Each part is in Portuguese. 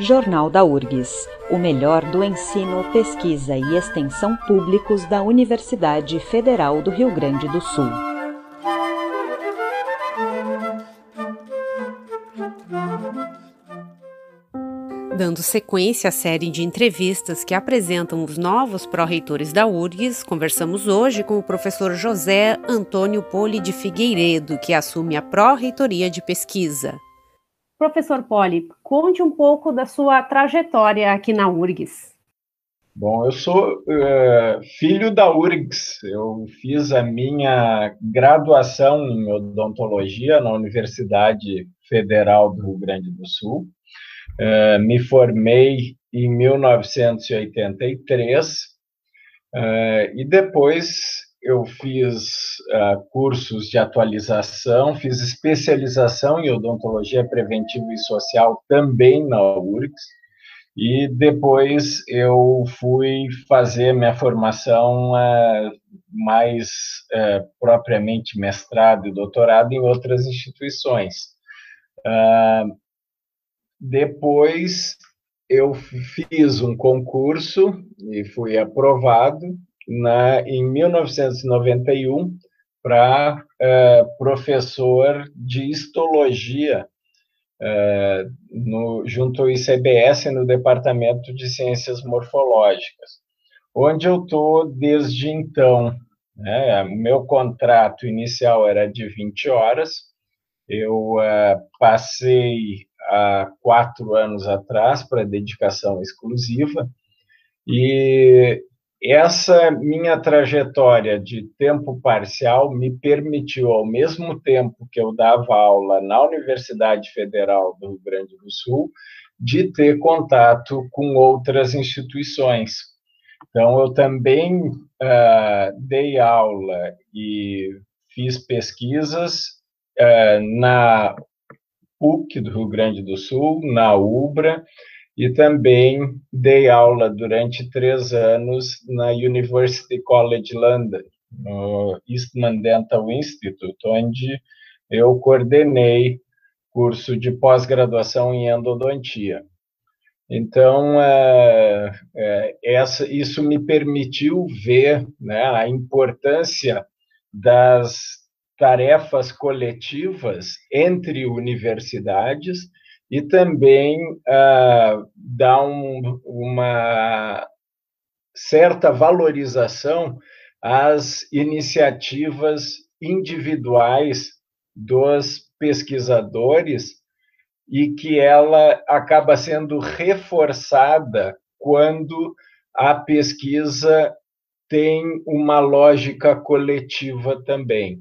Jornal da URGS, o melhor do ensino, pesquisa e extensão públicos da Universidade Federal do Rio Grande do Sul. Dando sequência à série de entrevistas que apresentam os novos pró-reitores da URGS, conversamos hoje com o professor José Antônio Poli de Figueiredo, que assume a pró-reitoria de pesquisa. Professor Poli, conte um pouco da sua trajetória aqui na URGS. Bom, eu sou uh, filho da URGS. Eu fiz a minha graduação em odontologia na Universidade Federal do Rio Grande do Sul. Uh, me formei em 1983 uh, e depois eu fiz uh, cursos de atualização, fiz especialização em odontologia preventiva e social também na URGS, e depois eu fui fazer minha formação uh, mais uh, propriamente mestrado e doutorado em outras instituições. depois eu fiz um concurso e fui aprovado na, em 1991 para é, professor de histologia é, no, junto ao ICBS no Departamento de Ciências Morfológicas, onde eu estou desde então. Né, meu contrato inicial era de 20 horas, eu é, passei há quatro anos atrás para dedicação exclusiva, e essa minha trajetória de tempo parcial me permitiu, ao mesmo tempo que eu dava aula na Universidade Federal do Rio Grande do Sul, de ter contato com outras instituições. Então, eu também uh, dei aula e fiz pesquisas uh, na PUC do Rio Grande do Sul, na UBRA, e também dei aula durante três anos na University College London, no Eastman Dental Institute, onde eu coordenei curso de pós-graduação em endodontia. Então, é, é, essa, isso me permitiu ver né, a importância das tarefas coletivas entre universidades e também uh, dá um, uma certa valorização às iniciativas individuais dos pesquisadores e que ela acaba sendo reforçada quando a pesquisa tem uma lógica coletiva também.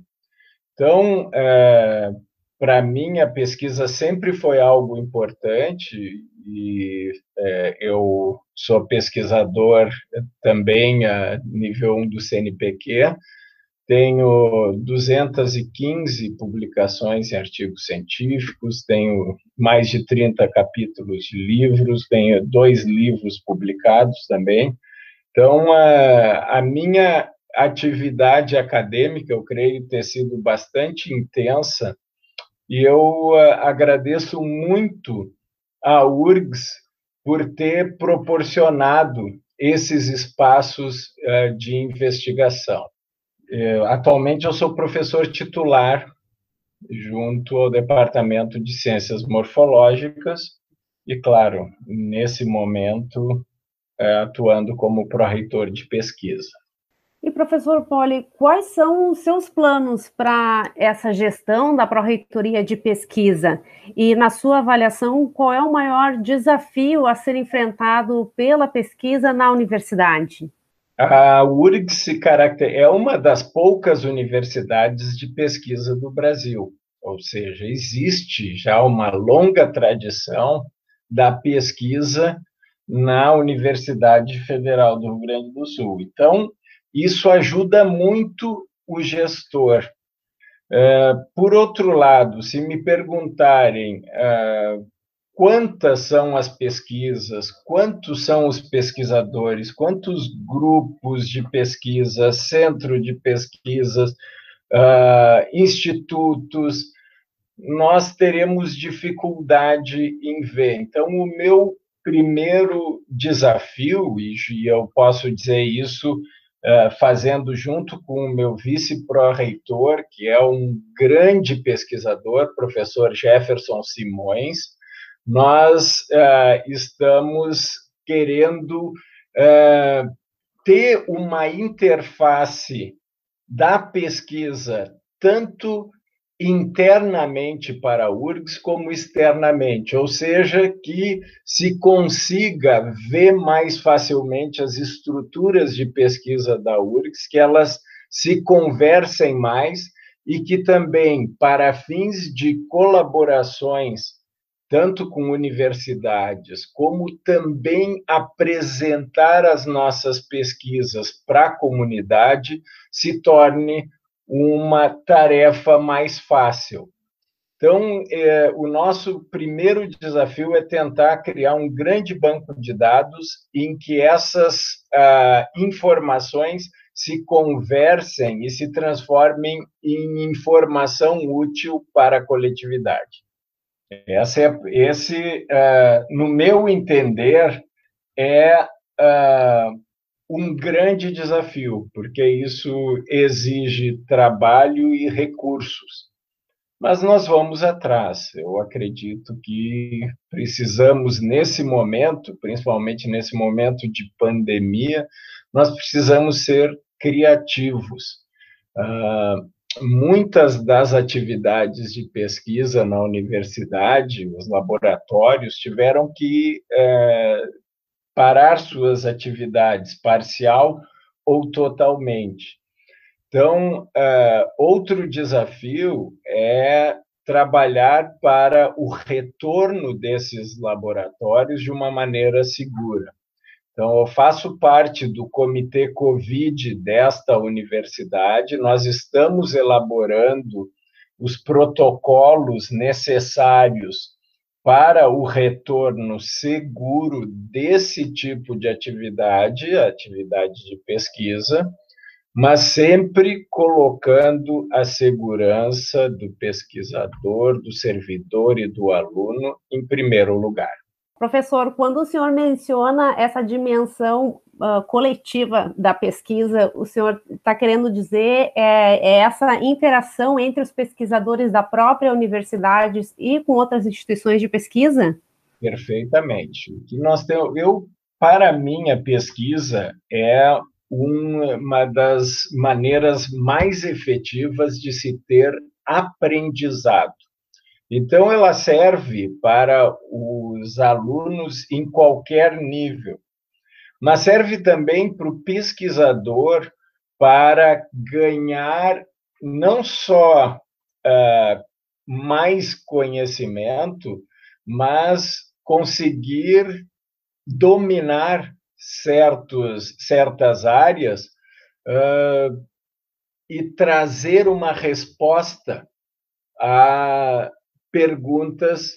Então, é, para mim, a pesquisa sempre foi algo importante e é, eu sou pesquisador também a nível 1 do CNPq, tenho 215 publicações em artigos científicos, tenho mais de 30 capítulos de livros, tenho dois livros publicados também. Então, a, a minha atividade acadêmica, eu creio ter sido bastante intensa e eu uh, agradeço muito a URGS por ter proporcionado esses espaços uh, de investigação. Uh, atualmente, eu sou professor titular junto ao Departamento de Ciências Morfológicas e, claro, nesse momento, atuando como pró-reitor de pesquisa. E, professor Poli, quais são os seus planos para essa gestão da Pró-Reitoria de Pesquisa? E, na sua avaliação, qual é o maior desafio a ser enfrentado pela pesquisa na universidade? A URGS é uma das poucas universidades de pesquisa do Brasil, ou seja, existe já uma longa tradição da pesquisa na Universidade Federal do Rio Grande do Sul. Então, isso ajuda muito o gestor. É, por outro lado, se me perguntarem é, quantas são as pesquisas, quantos são os pesquisadores, quantos grupos de pesquisa, centro de pesquisas, é, institutos, nós teremos dificuldade em ver. Então, o meu primeiro desafio, e eu posso dizer isso uh, fazendo junto com o meu vice-pró-reitor, que é um grande pesquisador, professor Jefferson Simões, nós uh, estamos querendo uh, ter uma interface da pesquisa, tanto internamente para a URGS como externamente, ou seja, que se consiga ver mais facilmente as estruturas de pesquisa da URGS, que elas se conversem mais e que também, para fins de colaborações, tanto com universidades, como também apresentar as nossas pesquisas para a comunidade, se torne uma tarefa mais fácil. Então, é, o nosso primeiro desafio é tentar criar um grande banco de dados em que essas ah, informações se conversem e se transformem em informação útil para a coletividade. Esse, é, esse uh, no meu entender, é uh, um grande desafio, porque isso exige trabalho e recursos. Mas nós vamos atrás. Eu acredito que precisamos, nesse momento, principalmente nesse momento de pandemia, nós precisamos ser criativos. Uh, muitas das atividades de pesquisa na universidade, os laboratórios, tiveram que é, parar suas atividades parcial ou totalmente. Então, é, outro desafio é trabalhar para o retorno desses laboratórios de uma maneira segura. Então, eu faço parte do comitê Covid desta universidade, nós estamos elaborando os protocolos necessários para o retorno seguro desse tipo de atividade, atividade de pesquisa, mas sempre colocando a segurança do pesquisador, do servidor e do aluno em primeiro lugar. Professor, quando o senhor menciona essa dimensão uh, coletiva da pesquisa, o senhor está querendo dizer é, é, essa interação entre os pesquisadores da própria universidade e com outras instituições de pesquisa? Perfeitamente. O que nós temos, eu, para mim, a pesquisa é uma das maneiras mais efetivas de se ter aprendizado. Então, ela serve para os alunos em qualquer nível, mas serve também para o pesquisador para ganhar não só uh, mais conhecimento, mas conseguir dominar certos, certas áreas uh, e trazer uma resposta a perguntas,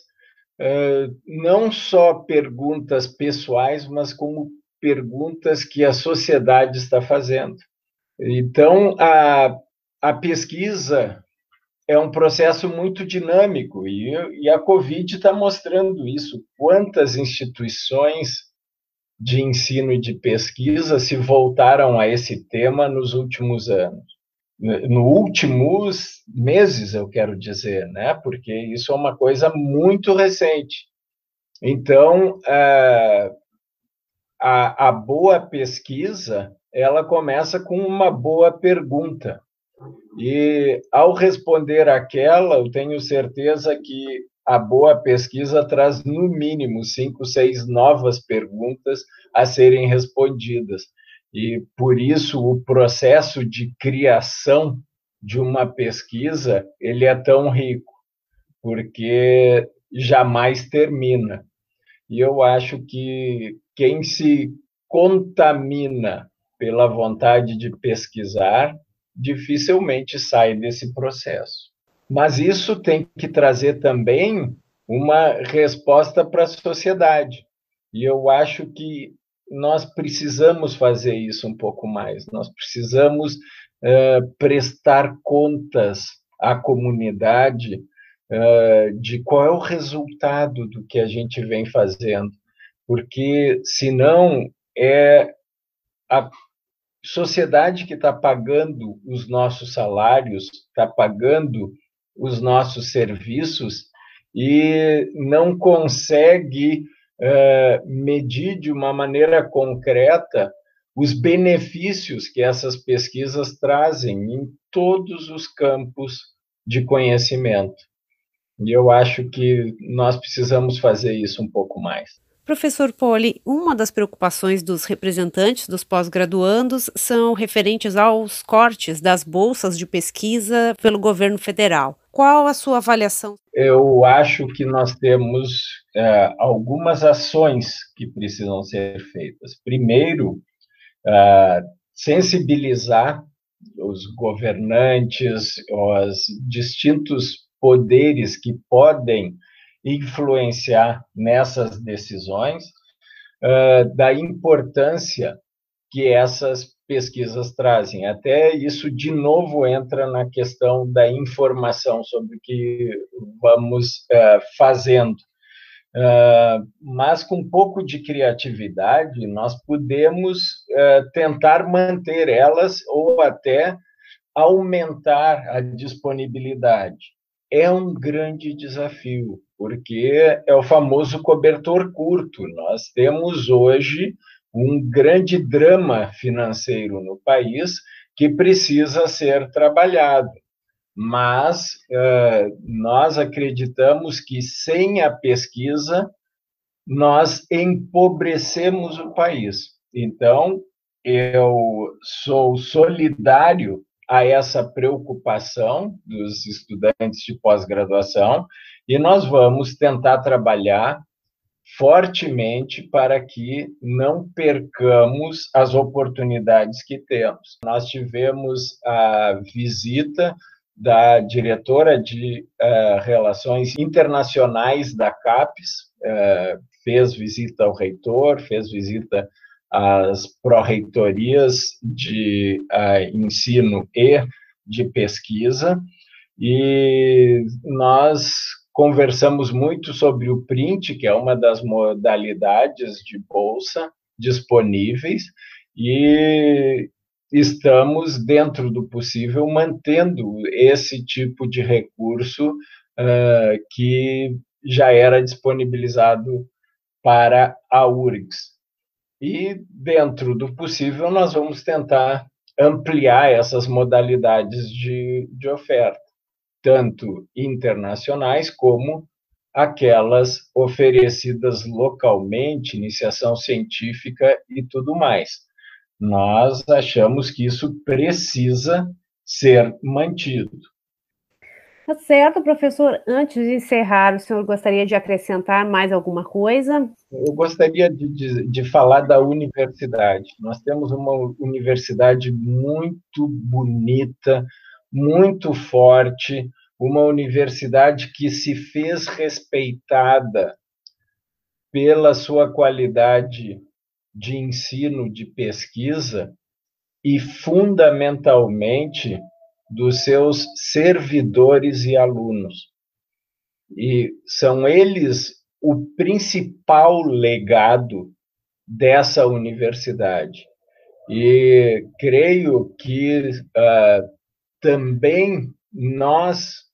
não só perguntas pessoais, mas como perguntas que a sociedade está fazendo. Então, a, a pesquisa é um processo muito dinâmico e, e a Covid está mostrando isso. Quantas instituições de ensino e de pesquisa se voltaram a esse tema nos últimos anos? no últimos meses, eu quero dizer, né? Porque isso é uma coisa muito recente. Então, é, a, a boa pesquisa ela começa com uma boa pergunta. E ao responder aquela, eu tenho certeza que a boa pesquisa traz no mínimo cinco, seis novas perguntas a serem respondidas. E por isso o processo de criação de uma pesquisa, ele é tão rico, porque jamais termina. E eu acho que quem se contamina pela vontade de pesquisar, dificilmente sai desse processo. Mas isso tem que trazer também uma resposta para a sociedade. E eu acho que nós precisamos fazer isso um pouco mais. Nós precisamos uh, prestar contas à comunidade uh, de qual é o resultado do que a gente vem fazendo, porque senão é a sociedade que está pagando os nossos salários, está pagando os nossos serviços e não consegue uh, medir de uma maneira concreta os benefícios que essas pesquisas trazem em todos os campos de conhecimento. E eu acho que nós precisamos fazer isso um pouco mais. Professor Poli, uma das preocupações dos representantes dos pós-graduandos são referentes aos cortes das bolsas de pesquisa pelo governo federal. Qual a sua avaliação? Eu acho que nós temos é, algumas ações que precisam ser feitas. Primeiro, é, sensibilizar os governantes, os distintos poderes que podem influenciar nessas decisões, uh, da importância que essas pesquisas trazem. Até isso, de novo, entra na questão da informação sobre o que vamos uh, fazendo. Uh, mas com um pouco de criatividade, nós podemos tentar manter elas ou até aumentar a disponibilidade. É um grande desafio, porque é o famoso cobertor curto. Nós temos hoje um grande drama financeiro no país que precisa ser trabalhado. Mas uh, nós acreditamos que sem a pesquisa nós empobrecemos o país. Então, eu sou solidário a essa preocupação dos estudantes de pós-graduação e nós vamos tentar trabalhar fortemente para que não percamos as oportunidades que temos. Nós tivemos a visita da diretora de uh, Relações Internacionais da CAPES, uh, fez visita ao reitor, fez visita às pró-reitorias de uh, ensino e de pesquisa, e nós conversamos muito sobre o print, que é uma das modalidades de bolsa disponíveis, e estamos, dentro do possível, mantendo esse tipo de recurso uh, que já era disponibilizado para a URGS. E, dentro do possível, nós vamos tentar ampliar essas modalidades de, de oferta tanto internacionais como aquelas oferecidas localmente, iniciação científica e tudo mais. Nós achamos que isso precisa ser mantido. Tá certo, professor. Antes de encerrar, o senhor gostaria de acrescentar mais alguma coisa? Eu gostaria de, de, de falar da universidade. Nós temos uma universidade muito bonita, muito forte, uma universidade que se fez respeitada pela sua qualidade de ensino, de pesquisa e, fundamentalmente, dos seus servidores e alunos. E são eles o principal legado dessa universidade. E creio que uh, também nós,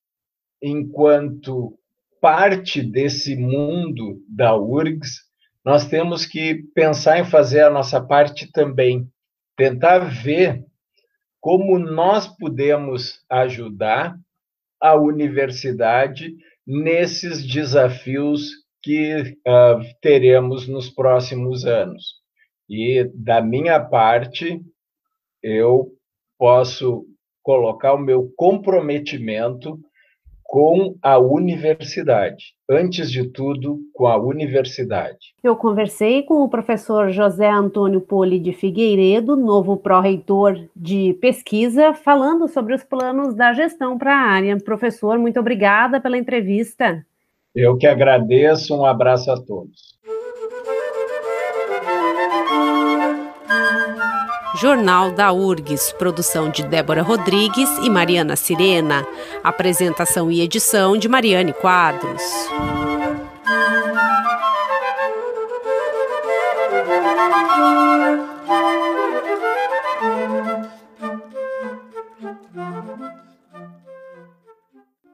enquanto parte desse mundo da URGS, nós temos que pensar em fazer a nossa parte também, tentar ver como nós podemos ajudar a universidade nesses desafios que uh, teremos nos próximos anos. E, da minha parte, eu posso colocar o meu comprometimento com a universidade, antes de tudo, com a universidade. Eu conversei com o professor José Antônio Poli de Figueiredo, novo pró-reitor de pesquisa, falando sobre os planos da gestão para a área. Professor, muito obrigada pela entrevista. Eu que agradeço, um abraço a todos. Jornal da URGS, produção de Débora Rodrigues e Mariana Sirena. Apresentação e edição de Mariane Quadros. Música